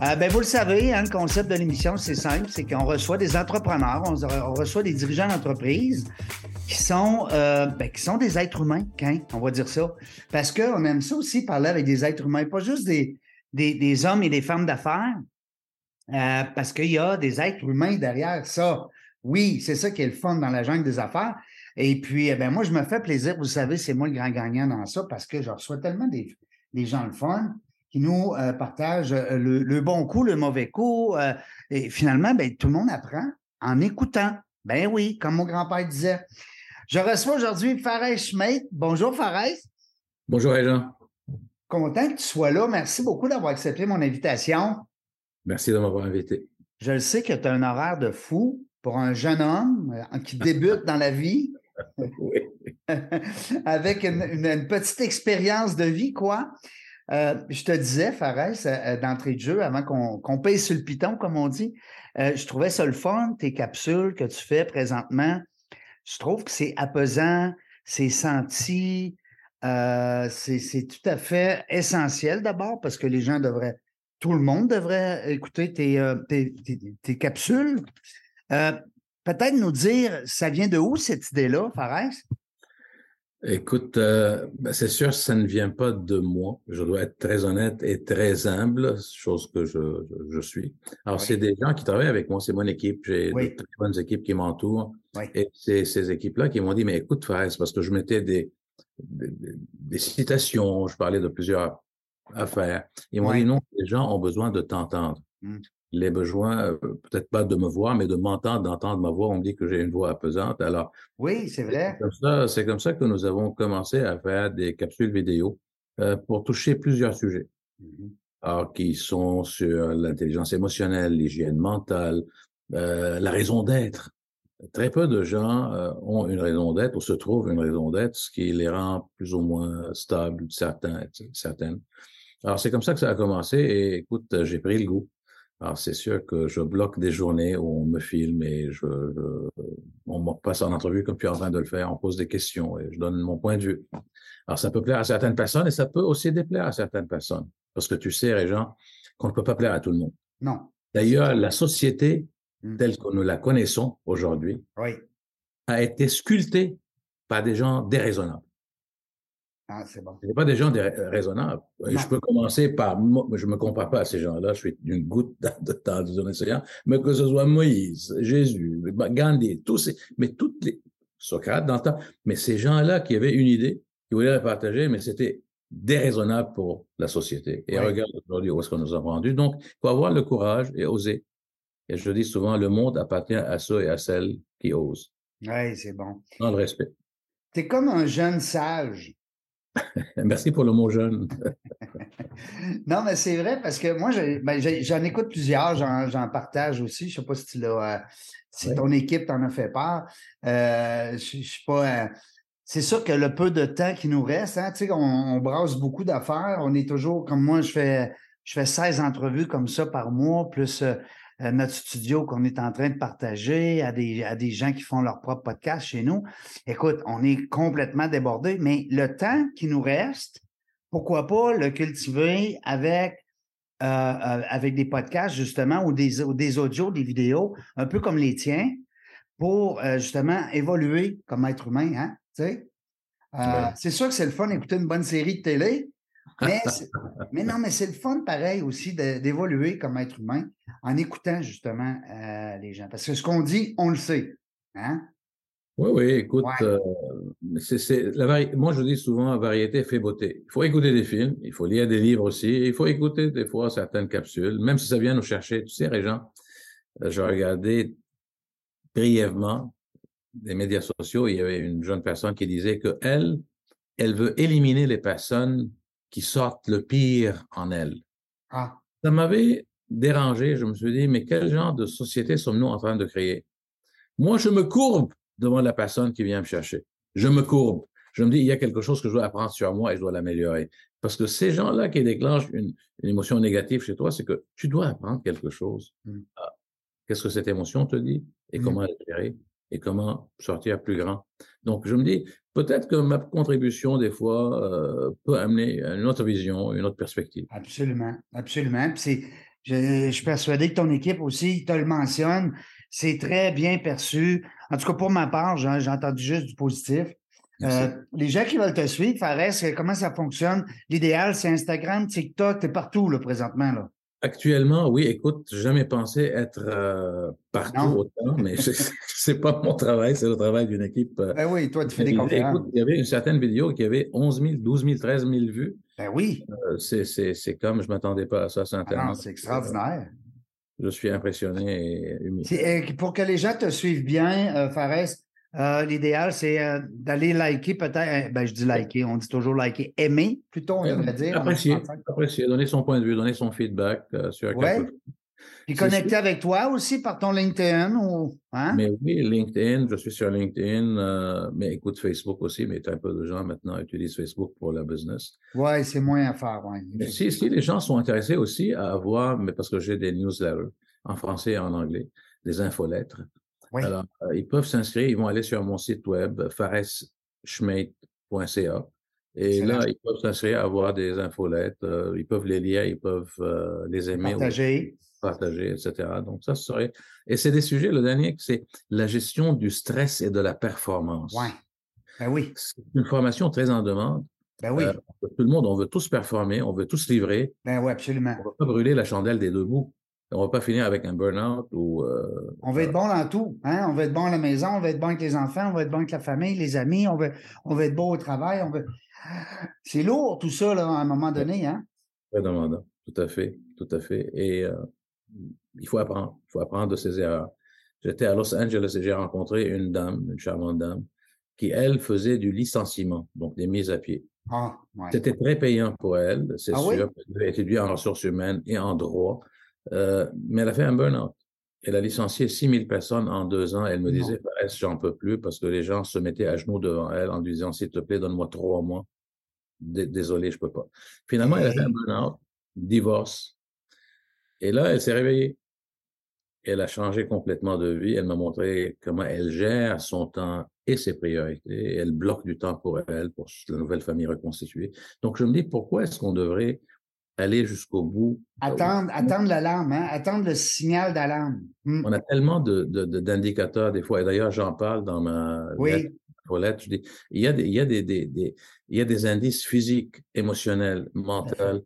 Euh, ben, vous le savez, hein, le concept de l'émission, c'est simple, c'est qu'on reçoit des entrepreneurs, on, reçoit des dirigeants d'entreprise qui sont euh, ben, qui sont des êtres humains, hein, on va dire ça. Parce qu'on aime ça aussi parler avec des êtres humains, pas juste des, des, des hommes et des femmes d'affaires, euh, parce qu'il y a des êtres humains derrière ça. Oui, c'est ça qui est le fun dans la jungle des affaires. Et puis, eh ben moi, je me fais plaisir. Vous savez, c'est moi le grand gagnant dans ça parce que je reçois tellement des, des gens le fun qui nous euh, partagent euh, le, bon coup, le mauvais coup. Euh, et finalement, ben, tout le monde apprend en écoutant. Ben oui, comme mon grand-père disait. Je reçois aujourd'hui Fares Schmidt. Bonjour Fares. Bonjour Jean. Content que tu sois là. Merci beaucoup d'avoir accepté mon invitation. Merci de m'avoir invité. Je le sais que tu as un horaire de fou pour un jeune homme qui débute dans la vie. oui. Avec une, petite expérience de vie, quoi. Euh, je te disais, Fares, euh, d'entrée de jeu, avant qu'on qu'on paye sur le piton, comme on dit, euh, je trouvais ça le fun, tes capsules que tu fais présentement. Je trouve que c'est apaisant, c'est senti, c'est tout à fait essentiel d'abord parce que les gens devraient, tout le monde devrait écouter tes, tes, tes, capsules. Peut-être nous dire, ça vient de où cette idée-là, Fares? Écoute, euh, ben, c'est sûr, ça ne vient pas de moi. Je dois être très honnête et très humble, chose que je, je, suis. Alors, c'est des gens qui travaillent avec moi, c'est mon équipe. J'ai de très bonnes équipes qui m'entourent. Et c'est ces équipes-là qui m'ont dit, mais écoute, Fares, parce que je mettais des, des, des, citations, je parlais de plusieurs affaires. Ils m'ont dit, non, les gens ont besoin de t'entendre. Mmh les besoins, euh, peut-être pas de me voir, mais de m'entendre, d'entendre ma voix. On me dit que j'ai une voix apaisante. Alors, oui, c'est vrai. C'est comme ça, c'est comme ça que nous avons commencé à faire des capsules vidéo euh, pour toucher plusieurs sujets. Mm-hmm. Alors, qui sont sur l'intelligence émotionnelle, l'hygiène mentale, euh, la raison d'être. Très peu de gens ont une raison d'être ou se trouvent une raison d'être, ce qui les rend plus ou moins stables, certains, certaines. Alors, c'est comme ça que ça a commencé et écoute, j'ai pris le goût. Alors, c'est sûr que je bloque des journées où on me filme et je, on me passe en entrevue comme tu es en train de le faire, on pose des questions et je donne mon point de vue. Alors, ça peut plaire à certaines personnes et ça peut aussi déplaire à certaines personnes. Parce que tu sais, Régent, qu'on ne peut pas plaire à tout le monde. Non. D'ailleurs, la société mmh. telle que nous la connaissons aujourd'hui oui. a été sculptée par des gens déraisonnables. Ah, c'est bon. pas des gens raisonnables. Je peux commencer par, je me compare pas à ces gens-là, je suis une goutte de temps de océan, mais que ce soit Moïse, Jésus, Gandhi, tous ces, mais toutes les, Socrate dans le temps, mais ces gens-là qui avaient une idée, qui voulaient la partager, mais c'était déraisonnable pour la société. Et regarde aujourd'hui où est-ce qu'on nous a rendu. Donc, il faut avoir le courage et oser. Et je dis souvent, le monde appartient à ceux et à celles qui osent. Oui, c'est bon. Dans le respect. Tu es comme un jeune sage. Merci pour le mot jeune. non, mais c'est vrai parce que moi, ben, j'en écoute plusieurs, j'en partage aussi. Je ne sais pas si tu l'as, si ton équipe t'en a fait part. Euh, je, suis pas. Euh, c'est sûr que le peu de temps qui nous reste, hein, on, on brasse beaucoup d'affaires. On est toujours, comme moi, je fais, je fais 16 entrevues comme ça par mois, plus euh, notre studio qu'on est en train de partager à des, à des gens qui font leur propre podcast chez nous. Écoute, on est complètement débordé, mais le temps qui nous reste, pourquoi pas le cultiver avec euh, euh, avec des podcasts justement ou des, des audios, des vidéos, un peu comme les tiens, pour justement évoluer comme être humain, hein, tu sais? C'est sûr que c'est le fun d'écouter une bonne série de télé, mais, non, mais c'est le fun pareil aussi d'évoluer comme être humain en écoutant justement euh, les gens. Parce que ce qu'on dit, on le sait. Hein? Oui, oui, écoute, euh, c'est, la moi je dis souvent, variété fait beauté. Il faut écouter des films, il faut lire des livres aussi, il faut écouter des fois certaines capsules, même si ça vient nous chercher. Tu sais, Régent, euh, je regardais brièvement des médias sociaux, il y avait une jeune personne qui disait que elle, elle veut éliminer les personnes qui sortent le pire en elle. Ah. Ça m'avait dérangé. Je me suis dit, mais quel genre de société sommes-nous en train de créer? Moi, je me courbe devant la personne qui vient me chercher. Je me courbe. Je me dis, il y a quelque chose que je dois apprendre sur moi et je dois l'améliorer. Parce que ces gens-là qui déclenchent une, émotion négative chez toi, c'est que tu dois apprendre quelque chose. Mm. Ah, qu'est-ce que cette émotion te dit et mm. comment la gérer et comment sortir plus grand. Donc, je me dis, peut-être que ma contribution, des fois, euh, peut amener une autre vision, une autre perspective. Absolument, absolument. je, je, suis persuadé que ton équipe aussi te le mentionne. C'est très bien perçu. En tout cas, pour ma part, j'ai entendu juste du positif. Euh, les gens qui veulent te suivre, Fares, comment ça fonctionne? L'idéal, c'est Instagram, TikTok, tu es partout là, présentement. Là. Actuellement, oui, écoute, j'ai jamais pensé être euh, partout autant, mais c'est pas mon travail, c'est le travail d'une équipe. Euh, ben oui, toi, tu fais des conférences. Écoute, il y avait une certaine vidéo qui avait 11 000, 12 000, 13 000 vues. Ben oui. Euh, c'est comme, je m'attendais pas à ça sur Internet. Ah c'est extraordinaire. Je suis impressionné et humide. Pour que les gens te suivent bien, Fares, euh, l'idéal, c'est euh, d'aller liker peut-être. Euh, ben, je dis liker, on dit toujours liker. Aimer, plutôt, on devrait dire. Apprécier, apprécier, donner son point de vue, donner son feedback sur ouais. Puis connecter avec toi aussi par ton LinkedIn ou. Hein? Mais oui, LinkedIn, je suis sur LinkedIn, mais écoute Facebook aussi, mais un peu de gens maintenant utilisent Facebook pour la business. Oui, c'est moins à faire, oui. Si, si les gens sont intéressés aussi à avoir, mais parce que j'ai des newsletters en français et en anglais, des infolettres, alors, euh, ils peuvent s'inscrire, ils vont aller sur mon site web, fareschmate.ca. Et là, ils peuvent s'inscrire, avoir des infolettes, euh, ils peuvent les lire, ils peuvent euh, les aimer. Partager. partager, etc. Donc, ça serait. Et c'est des sujets, le dernier, c'est la gestion du stress et de la performance. Ouais. Ben oui. C'est une formation très en demande. Ben oui. tout le monde, on veut tous performer, on veut tous livrer. Ben oui, absolument. On ne va pas brûler la chandelle des deux bouts. On va pas finir avec un burn-out ou. Euh, on va être bon dans tout. Hein? On va être bon à la maison, on va être bon avec les enfants, on va être bon avec la famille, les amis, on va, on va être bon au travail. On C'est lourd tout ça là, à un moment donné. Hein? Très demandant. Tout à fait. Tout à fait. Et euh, il faut apprendre. Il faut apprendre de ses erreurs. J'étais à Los Angeles et j'ai rencontré une dame, une charmante dame, qui, elle, faisait du licenciement, donc des mises à pied. Ah, C'était très payant pour elle, c'est ah sûr. Elle étudié en ressources humaines et en droit. Euh, mais elle a fait un burn-out. Elle a licencié 6000 personnes en deux ans. Elle me disait, j'en peux plus parce que les gens se mettaient à genoux devant elle en lui disant, s'il te plaît, donne-moi trois mois. Désolé, je peux pas. Finalement, elle a fait un burn-out, divorce. Et là, elle s'est réveillée. Elle a changé complètement de vie. Elle m'a montré comment elle gère son temps et ses priorités. Elle bloque du temps pour elle, pour la nouvelle famille reconstituée. Donc, je me dis, pourquoi est-ce qu'on devrait aller jusqu'au bout. Attendre, attendre l'alarme, hein? attendre le signal d'alarme. Hmm. On a tellement de, d'indicateurs des fois, et d'ailleurs j'en parle dans ma oui. lettre, je dis, il y a des, il y a des, des, il y a des indices physiques, émotionnels, mentaux.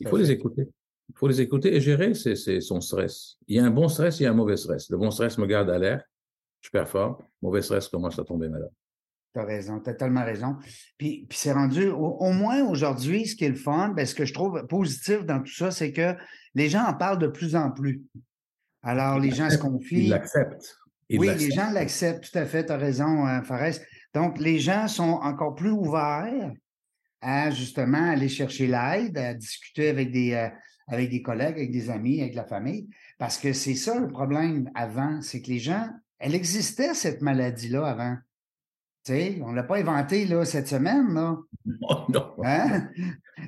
Il faut les écouter. Il faut les écouter et gérer c'est, c'est son stress. Il y a un bon stress, il y a un mauvais stress. Le bon stress me garde l'air, je performe. Mauvais stress commence à tomber malade. Tu as raison, tu as tellement raison. Puis, puis c'est rendu, au, moins aujourd'hui, ce qui est le fun, ben, ce que je trouve positif dans tout ça, c'est que les gens en parlent de plus en plus. Alors, les gens se confient. Ils l'acceptent. Oui, les gens l'acceptent, tout à fait, tu as raison, Fares. Donc, les gens sont encore plus ouverts à justement aller chercher l'aide, à discuter avec des, euh, avec des collègues, avec des amis, avec la famille. Parce que c'est ça le problème avant, c'est que les gens, elle existait cette maladie-là avant sais, on ne l'a pas inventé là, cette semaine. Là. Hein?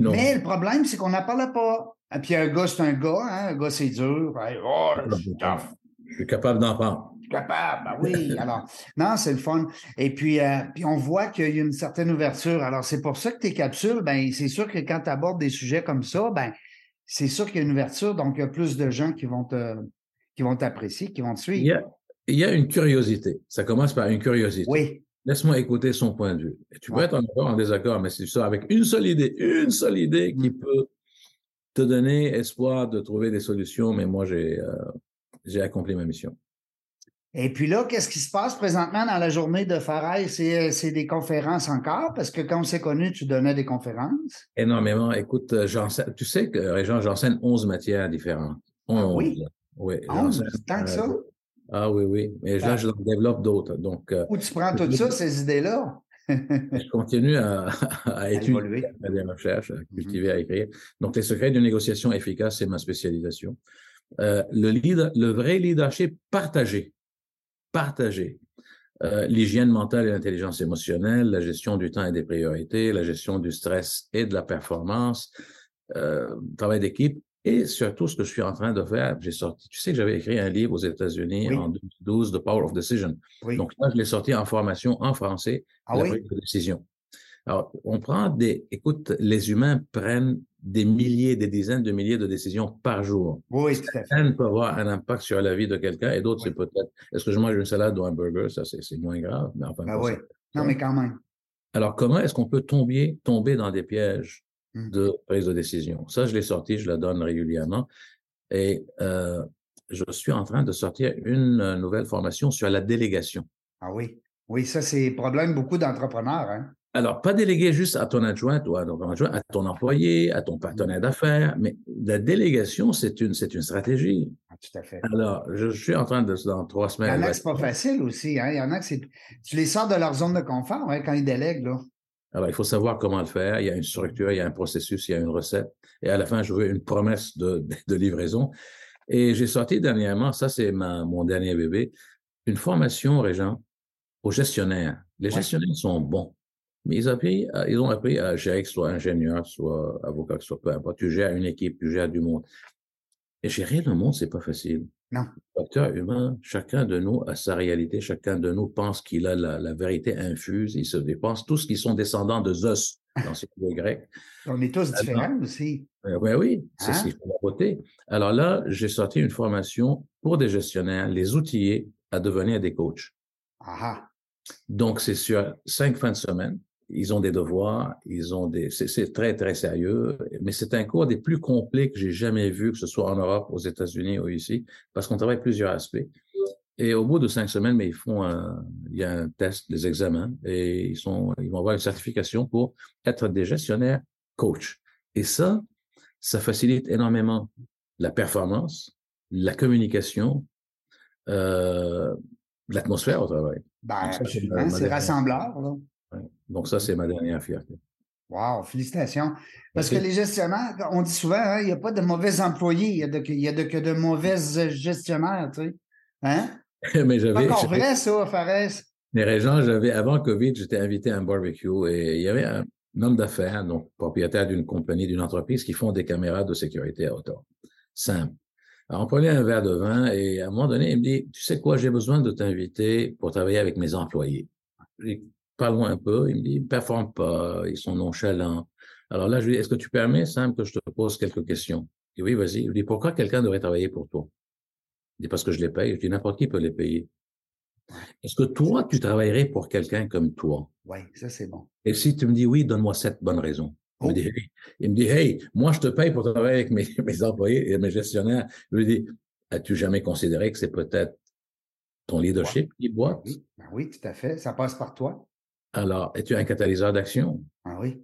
Non, Mais le problème, c'est qu'on n'en parle pas. Et puis un gars, c'est un gars, hein? un gars, c'est dur. Oh, je suis capable d'en parler. Capable, ben oui. Alors, non, c'est le fun. Et puis, euh, puis on voit qu'il y a une certaine ouverture. Alors, c'est pour ça que tes capsules, ben, c'est sûr que quand tu abordes des sujets comme ça, ben, c'est sûr qu'il y a une ouverture, donc il y a plus de gens qui vont te, qui vont t'apprécier, qui vont te suivre. Il y, a, il y a une curiosité. Ça commence par une curiosité. Oui. Laisse-moi écouter son point de vue. Et tu peux être en en désaccord, mais c'est ça, avec une seule idée, une seule idée qui mm. peut te donner espoir de trouver des solutions, mais moi, j'ai euh, j'ai accompli ma mission. Et puis là, qu'est-ce qui se passe présentement dans la journée de Farai? C'est, c'est des conférences encore? Parce que quand on s'est connu, tu donnais des conférences? Énormément. Écoute, euh, tu sais que, Régent, j'enseigne 11 matières différentes. Ah oui? Oui. tant que ça? Ah oui, oui. Mais là, je développe d'autres. Donc, euh, Où tu prends tout ça, ces idées-là? je continue à, à étudier, à faire des recherches, à mm-hmm. cultiver, à écrire. Donc, les secrets d'une négociation efficace, c'est ma spécialisation. Euh, le, leader, le vrai leadership partagé. Partagé. euh, l'hygiène mentale et l'intelligence émotionnelle, la gestion du temps et des priorités, la gestion du stress et de la performance, euh, travail d'équipe et surtout ce que je suis en train de faire. J'ai sorti, tu sais que j'avais écrit un livre aux États-Unis en 2012, The Power of Decision. Donc là, je l'ai sorti en formation en français, ah, la décision. Alors, on prend des, écoute, les humains prennent des milliers, des dizaines de milliers de décisions par jour. Oui, tout à fait. peut avoir un impact sur la vie de quelqu'un et d'autres, c'est peut-être, est-ce que je mange une salade ou un burger? Ça, c'est moins grave. Mais enfin, ben oui. Non, mais quand même. Alors, comment est-ce qu'on peut tomber, tomber dans des pièges. De prise de décision? Ça, je l'ai sorti, je la donne régulièrement. Et euh, je suis en train de sortir une nouvelle formation sur la délégation. Ah oui. Oui, ça, c'est problème beaucoup d'entrepreneurs. Hein? Alors, pas déléguer juste à ton adjoint ou à ton adjoint, à ton employé, à ton partenaire d'affaires, mais la délégation, c'est une, c'est une stratégie. Ah, tout à fait. Alors, je, suis en train de, dans trois semaines. Il y en a que c'est pas facile aussi, hein. Il y en a que c'est, tu les sors de leur zone de confort, hein, quand ils délèguent, là. Alors, il faut savoir comment le faire. Il y a une structure, il y a un processus, il y a une recette. Et à la fin, je veux une promesse de, de livraison. Et j'ai sorti dernièrement, ça c'est mon dernier bébé, une formation, Régent, aux gestionnaires. Les gestionnaires sont bons. Mais ils, appris, euh, ils ont appris à gérer, que soit ingénieur, soit avocat, soit peu importe. Tu gères une équipe, tu gères du monde. Et gérer le monde, c'est pas facile. Non. Facteur humain, chacun de nous a sa réalité, chacun de nous pense qu'il a la, vérité infuse, il se dépense, tous qui sont descendants de Zeus dans ce livre grec. On est tous différents aussi. Euh, oui, oui, c'est ce hein? la beauté. Alors là, j'ai sorti une formation pour des gestionnaires, les outiller à devenir des coachs. Ah. Donc, c'est sur cinq fins de semaine ils ont des devoirs, ils ont des, c'est très très sérieux, mais c'est un cours des plus complets que j'ai jamais vu, que ce soit en Europe, aux États-Unis ou ici, parce qu'on travaille plusieurs aspects. Et au bout de cinq semaines, mais ils font un, il y a un test, des examens, et ils sont, ils vont avoir une certification pour être des gestionnaires coach. Et ça, ça facilite énormément la performance, la communication, euh, l'atmosphère au travail. Ben, c'est rassembleur. Donc, ça, c'est ma dernière fierté. Wow, félicitations. Parce que les gestionnaires, on dit souvent, hein, il n'y a pas de mauvais employés, il y a, de, a que de mauvais gestionnaires, tu sais. Hein? mais j'avais. encore vrai, ça, Fares. Mais Régent, j'avais, avant Covid, j'étais invité à un barbecue et il y avait un, homme d'affaires, donc propriétaire d'une compagnie, d'une entreprise qui font des caméras de sécurité à hauteur. Simple. Alors, on prenait un verre de vin et à un moment donné, il me dit, tu sais quoi, j'ai besoin de t'inviter pour travailler avec mes employés pas loin un peu. Il me dit, ils ne performent pas, ils sont nonchalants. Alors là, je lui dis, est-ce que tu permets, simple, que je te pose quelques questions? Il dit, oui, vas-y. Je lui dis, pourquoi quelqu'un devrait travailler pour toi? Il dit, parce que je les paye. Je dis, n'importe qui peut les payer. Est-ce que toi, tu travaillerais pour quelqu'un comme toi? Oui, ça c'est bon. Et si tu me dis oui, donne-moi sept bonnes raisons. Il, me dit, hey. il me dit, hey, moi je te paye pour travailler avec mes, mes employés et mes gestionnaires. Je lui dis, as-tu jamais considéré que c'est peut-être ton leadership qui boite? Oui. Ben oui, tout à fait. Ça passe par toi. Alors, es-tu un catalyseur d'action? Ah oui.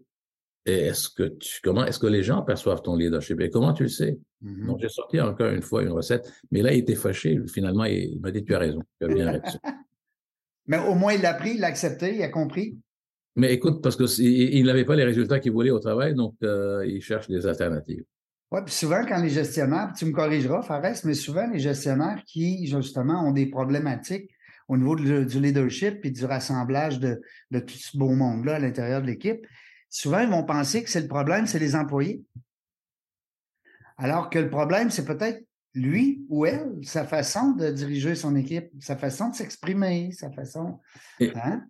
Et est-ce que tu, comment est-ce que les gens perçoivent ton leadership? Et comment tu le sais? Mm-hmm. Donc, j'ai sorti encore une fois une recette, mais là, il était fâché. Finalement, il, m'a dit, tu as raison, tu as bien raison. mais au moins, il l'a pris, il l'a accepté, il a compris. Mais écoute, parce qu'il n'avait pas les résultats qu'il voulait au travail, donc euh, il cherche des alternatives. Oui, puis souvent, quand les gestionnaires, tu me corrigeras, Fares, mais souvent, les gestionnaires qui, justement, ont des problématiques au niveau du leadership et du rassemblage de, tout ce beau monde-là à l'intérieur de l'équipe, souvent, ils vont penser que c'est le problème, c'est les employés. Alors que le problème, c'est peut-être lui ou elle, sa façon de diriger son équipe, sa façon de s'exprimer, sa façon. Hein?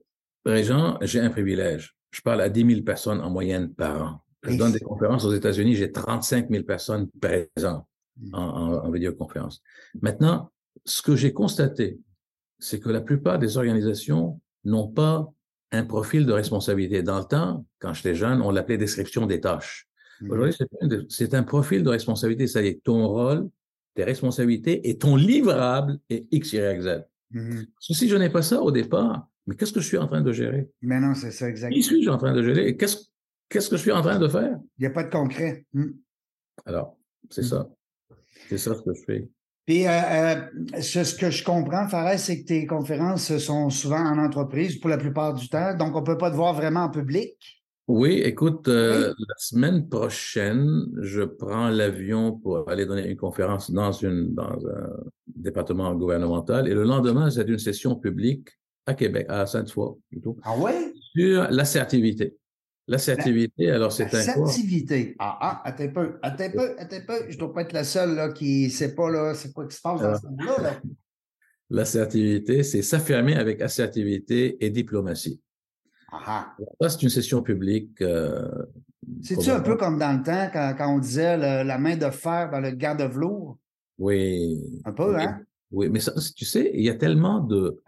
Régent, j'ai un privilège. Je parle à 10 000 personnes en moyenne par an. Je donne des conférences aux États-Unis, j'ai 35 000 personnes présentes mmh. en vidéoconférence. Maintenant, ce que j'ai constaté c'est que la plupart des organisations n'ont pas un profil de responsabilité. Dans le temps, quand j'étais jeune, on l'appelait description des tâches. Mmh. Aujourd'hui, c'est un profil de responsabilité, c'est-à-dire ton rôle, tes responsabilités et ton livrable est X, Y, Z. Mmh. Si je n'ai pas ça au départ, mais qu'est-ce que je suis en train de gérer? Mais non, c'est ça, exactement. Qui suis-je en train de gérer? Qu'est-ce qu'est-ce que je suis en train de faire? Il n'y a pas de concret. Mmh. Alors, c'est ça. C'est ça ce que je fais. Puis, euh, euh, ce, que je comprends, Fares, c'est que tes conférences sont souvent en entreprise pour la plupart du temps, donc on ne peut pas te voir vraiment en public? Oui, écoute, euh, la semaine prochaine, je prends l'avion pour aller donner une conférence dans, une, dans un département gouvernemental et le lendemain, c'est une session publique à Québec, à Sainte-Foy plutôt. Ah ouais? Sur l'assertivité. L'assertivité, alors c'est un L'assertivité. Ah, ah, attends un peu, attends un peu, attends un peu. Je ne dois pas être la seule là, qui ne sait pas là, c'est quoi qui se passe dans ce monde-là. L'assertivité, c'est s'affirmer avec assertivité et diplomatie. Ah, ah. Ça, c'est une session publique. Euh, C'est-tu un peu comme dans le temps, quand, quand on disait la main de fer dans le garde de velours? Oui. Un peu, hein? Oui, mais ça, tu sais, il y a tellement de,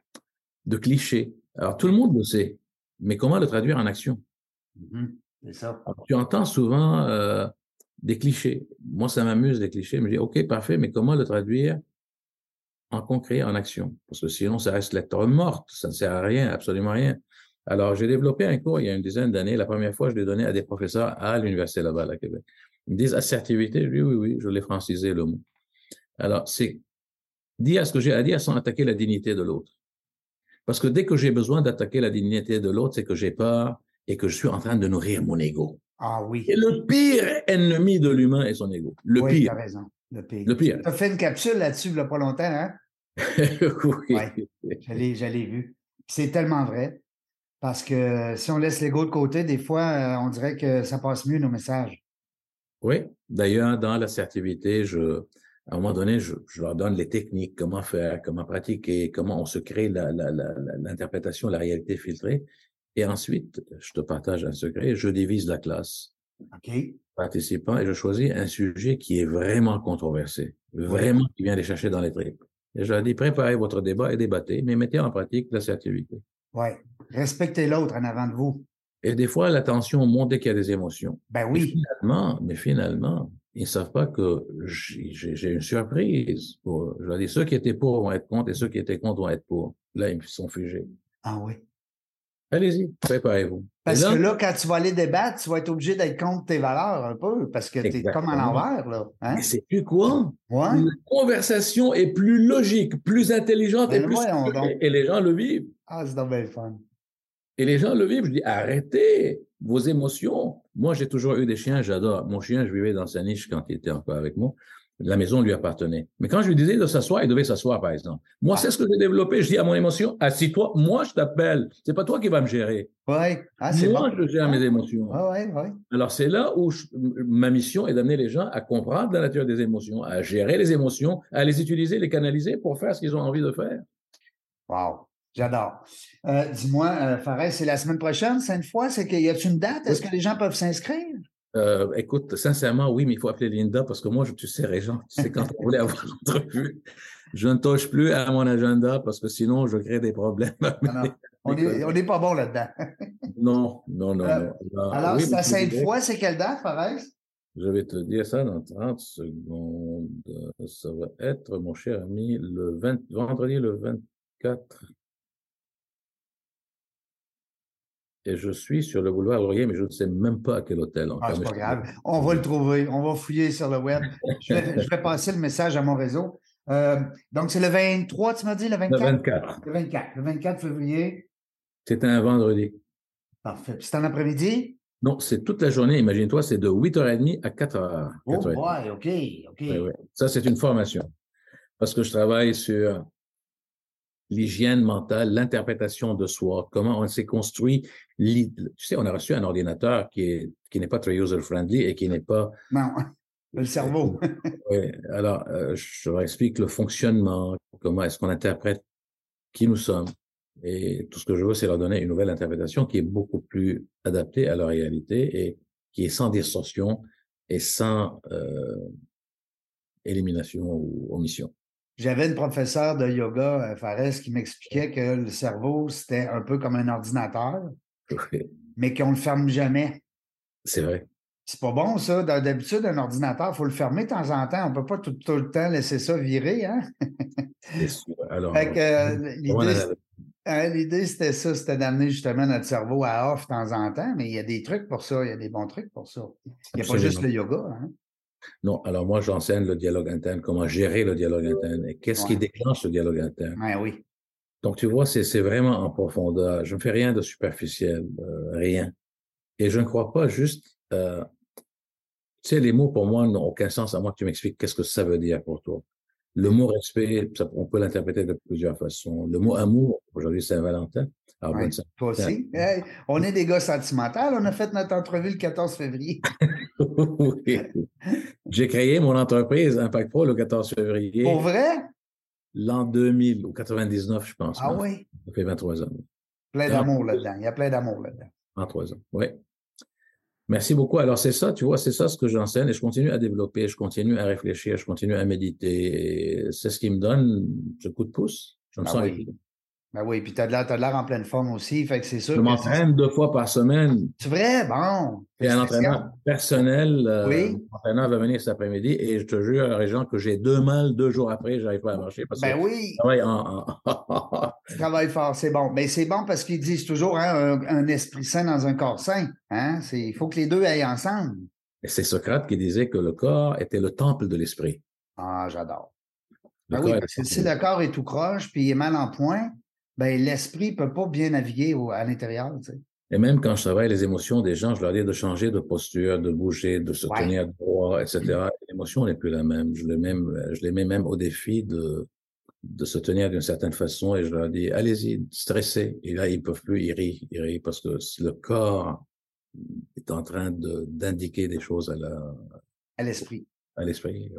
de clichés. Alors, tout le monde le sait, mais comment le traduire en action? Ça. tu entends souvent euh, des clichés. Moi, ça m'amuse, les clichés. Mais je dis, OK, parfait, mais comment le traduire en concret, en action? Parce que sinon, ça reste lettre morte. Ça ne sert à rien, absolument rien. Alors, j'ai développé un cours il y a une dizaine d'années. La première fois, je l'ai donné à des professeurs à l'Université Laval à Québec. Ils me disent assertivité? Je dis oui, oui, je l'ai francisé le mot. Alors, c'est dire ce que j'ai à dire sans attaquer la dignité de l'autre. Parce que dès que j'ai besoin d'attaquer la dignité de l'autre, c'est que j'ai peur et que je suis en train de nourrir mon ego. Ah oui. Et le pire ennemi de l'humain est son ego. Le oui, pire. Tu as raison. Le pire. Le pire. Tu as fait une capsule là-dessus il n'y a pas longtemps, hein? oui. Ouais, je l'ai vu. C'est tellement vrai. Parce que si on laisse l'ego de côté, des fois, euh, on dirait que ça passe mieux nos messages. Oui. D'ailleurs, dans l'assertivité, je, à un moment donné, je, je, leur donne les techniques, comment faire, comment pratiquer, comment on se crée l'interprétation, la, la, la, réalité filtrée. Et ensuite, je te partage un secret, je divise la classe. OK. Participants et je choisis un sujet qui est vraiment controversé, vraiment qui vient les chercher dans les tripes. Et je leur dis, préparez votre débat et débattez, mais mettez en pratique l'assertivité. Oui. Respectez l'autre en avant de vous. Et des fois, la tension monte dès qu'il y a des émotions. Ben oui. Mais finalement, mais finalement, ils ne savent pas que j'ai une surprise. Pour, je leur dis, ceux qui étaient pour vont être contre et ceux qui étaient contre vont être pour. Là, ils sont figés. Ah oui. Allez-y, préparez-vous. Parce que là, quand tu vas aller débattre, tu vas être obligé d'être contre tes valeurs un peu, parce que tu es comme à l'envers, là. Hein? Mais c'est plus quoi? Ouais. La conversation est plus logique, plus intelligente Ben et plus. Et les gens le vivent. Ah, c'est donc bien le fun. Et les gens le vivent. Je dis, arrêtez vos émotions. Moi, j'ai toujours eu des chiens, j'adore. Mon chien, je vivais dans sa niche quand il était encore avec moi. La maison lui appartenait. Mais quand je lui disais de s'asseoir, il devait s'asseoir, par exemple. Moi, c'est ce que j'ai développé. Je dis à mon émotion, assis-toi. Moi, je t'appelle. C'est pas toi qui vas me gérer. Oui. Ah, c'est Moi, bon. je gère mes émotions. Ah, oui, oui. Alors, c'est là où je- ma mission est d'amener les gens à comprendre la nature des émotions, à gérer les émotions, à les utiliser, les canaliser pour faire ce qu'ils ont envie de faire. Wow. J'adore. Euh, Dis-moi, euh, Fares, c'est la semaine prochaine, cette fois? C'est qu'il y a une date? Est-ce que les gens peuvent s'inscrire? Euh, écoute, sincèrement, oui, mais il faut appeler Linda parce que moi, je, tu sais, Régent, tu sais, quand on voulait avoir l'entrevue, je ne touche plus à mon agenda parce que sinon, je crée des problèmes. Ah non, on n'est on n'est pas bon là-dedans. Non, non, non. Euh, non. Alors, oui, je dirais- Sainte-Foy, c'est quelle date, Fares? Je vais te dire ça dans 30 secondes. Ça va être, mon cher ami, le 20, vendredi le 24. Et je suis sur le boulevard Laurier, mais je ne sais même pas à quel hôtel. Ah, encore. c'est pas grave. On va le trouver. On va fouiller sur le web. Je vais, je vais passer le message à mon réseau. Euh, donc, c'est le 23, tu m'as dit, le Le 24? 24. Le 24. Le 24 février. C'est un vendredi. Parfait. C'est en après-midi? Non, c'est toute la journée. Imagine-toi, c'est de 8h30 à 4h. Oh, 4h30. boy, OK, OK. Ouais, ouais. Ça, c'est une formation. Parce que je travaille sur l'hygiène mentale, l'interprétation de soi, comment on s'est construit. Tu sais, on a reçu un ordinateur qui est qui n'est pas très user-friendly et qui n'est pas... Non, le cerveau. Ouais, alors, euh, je leur explique le fonctionnement, comment est-ce qu'on interprète qui nous sommes. Et tout ce que je veux, c'est leur donner une nouvelle interprétation qui est beaucoup plus adaptée à leur réalité et qui est sans distorsion et sans euh, élimination ou omission. J'avais une professeure de yoga, euh, Fares, qui m'expliquait que le cerveau, c'était un peu comme un ordinateur, mais qu'on ne le ferme jamais. C'est vrai. C'est pas bon, ça. D'hab- D'habitude, un ordinateur, il faut le fermer de temps en temps. On ne peut pas tout, tout le temps laisser ça virer. Hein? C'est sûr. Alors, euh, l'idée, la- Hein, L'idée, c'était ça, c'était d'amener justement notre cerveau à off de temps en temps, mais il y a des trucs pour ça, il y a des bons trucs pour ça. Il n'y a pas juste le yoga. Hein? Non, alors moi, j'enseigne le dialogue interne, comment gérer le dialogue interne et qu'est-ce qui déclenche le dialogue interne. Ouais, oui. Donc, tu vois, c'est c'est vraiment en profondeur. Je ne fais rien de superficiel, euh, rien. Et je ne crois pas juste... euh, tu sais, les mots, pour moi, n'ont aucun sens à moins que tu m'expliques qu'est-ce que ça veut dire pour toi. Le mot respect, on peut l'interpréter de plusieurs façons. Le mot amour, aujourd'hui c'est Saint-Valentin. toi aussi. on est des gars sentimentaux. On a fait notre entrevue le 14 février. J'ai créé mon entreprise Impact Pro le 14 février. Pour vrai? L'an 2000 ou 99, je pense. Ah oui? Ça fait 23 ans. Plein d'amour là-dedans. Il y a plein d'amour là-dedans. 23 ans, oui. Merci beaucoup. Alors, c'est ça, tu vois, c'est ça ce que j'enseigne et je continue à développer, je continue à réfléchir, je continue à méditer. C'est ce qui me donne ce coup de pouce. Je me ben sens oui. Ben oui, puis tu as de l'air en pleine forme aussi, fait que c'est sûr. Je m'entraîne deux fois par semaine. C'est vrai? Bon. Et un entraîneur personnel. Euh, oui. Mon entraîneur va venir cet après-midi et je te jure, Réjean, que j'ai deux mal deux jours après, j'arrive pas à marcher. Parce ben oui. Je en, tu travailles fort, c'est bon. Mais c'est bon parce qu'ils disent toujours hein, un, esprit sain dans un corps sain. Hein? Il faut que les deux aillent ensemble. Et c'est Socrate qui disait que le corps était le temple de l'esprit. Ah, j'adore. Ben oui, parce que si le corps est tout croche puis il est mal en point, ben, l'esprit ne peut pas bien naviguer à l'intérieur. Et même quand je travaille les émotions des gens, je leur dis de changer de posture, de bouger, de se tenir droit, etc. L'émotion n'est plus la même. Je les, mets, je les mets même au défi de, de se tenir d'une certaine façon et je leur dis, allez-y, stressez. Et là, ils peuvent plus, ils rient, ils rient parce que le corps est en train d'indiquer des choses à la... À l'esprit. À l'esprit.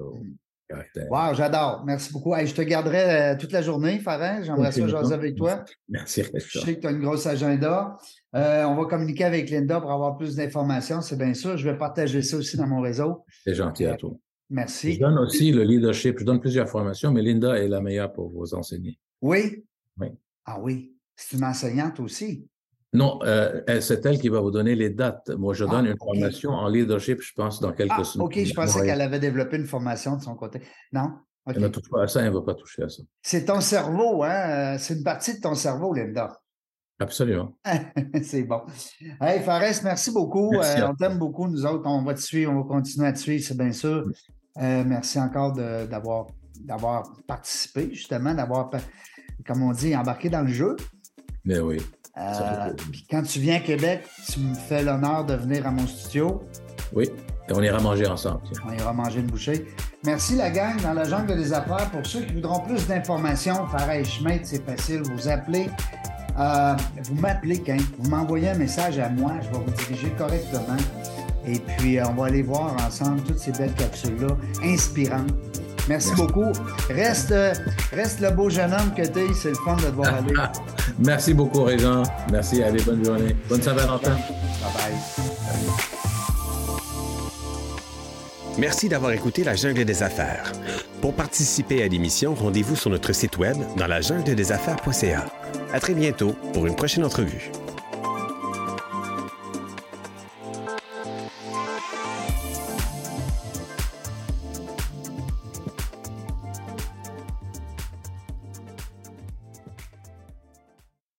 Wow, j'adore. Merci beaucoup. je te garderai euh, toute la journée, Farah. J'aimerais ça jaser avec toi. Merci. Je sais que tu as une grosse agenda. Euh, on va communiquer avec Linda pour avoir plus d'informations, c'est bien sûr. Je vais partager ça aussi dans mon réseau. C'est gentil à toi. Merci. Je donne aussi le leadership. Je donne plusieurs formations, mais Linda est la meilleure pour vous enseigner. Oui? Oui. Ah oui. C'est une enseignante aussi. Non, euh, c'est elle qui va vous donner les dates. Moi, je donne ah, une formation en leadership, je pense, dans quelques ah, semaines. OK, je pensais qu'elle avait développé une formation de son côté. Non? Elle ne touche pas à ça, elle ne va pas toucher à ça. C'est ton cerveau, hein? C'est une partie de ton cerveau, Linda. Absolument. c'est bon. Hey, Fares, merci beaucoup. Euh, on t'aime beaucoup, nous autres. On va te suivre, on va continuer à te suivre, c'est bien sûr. Euh, merci encore d'avoir participé, justement, d'avoir, comme on dit, embarqué dans le jeu. Mais oui. Euh, quand tu viens à Québec, tu me fais l'honneur de venir à mon studio. Oui, et on ira manger ensemble. On ira manger une bouchée. Merci la gang dans la jungle des affaires. Pour ceux qui voudront plus d'informations, pareil, chemin, c'est facile, vous appelez. Euh, vous m'appelez quand vous m'envoyez un message à moi, je vais vous diriger correctement. Et puis, euh, on va aller voir ensemble toutes ces belles capsules-là, inspirantes. Merci, beaucoup. Reste, reste le beau jeune homme que tu es. C'est le fun de te voir aller. Merci beaucoup, Régent. Merci. Allez, bonne journée. Bonne Saint-Valentin. Bye-bye. Merci d'avoir écouté La Jungle des Affaires. Pour participer à l'émission, rendez-vous sur notre site web dans la jungle des affaires.ca. À très bientôt pour une prochaine entrevue.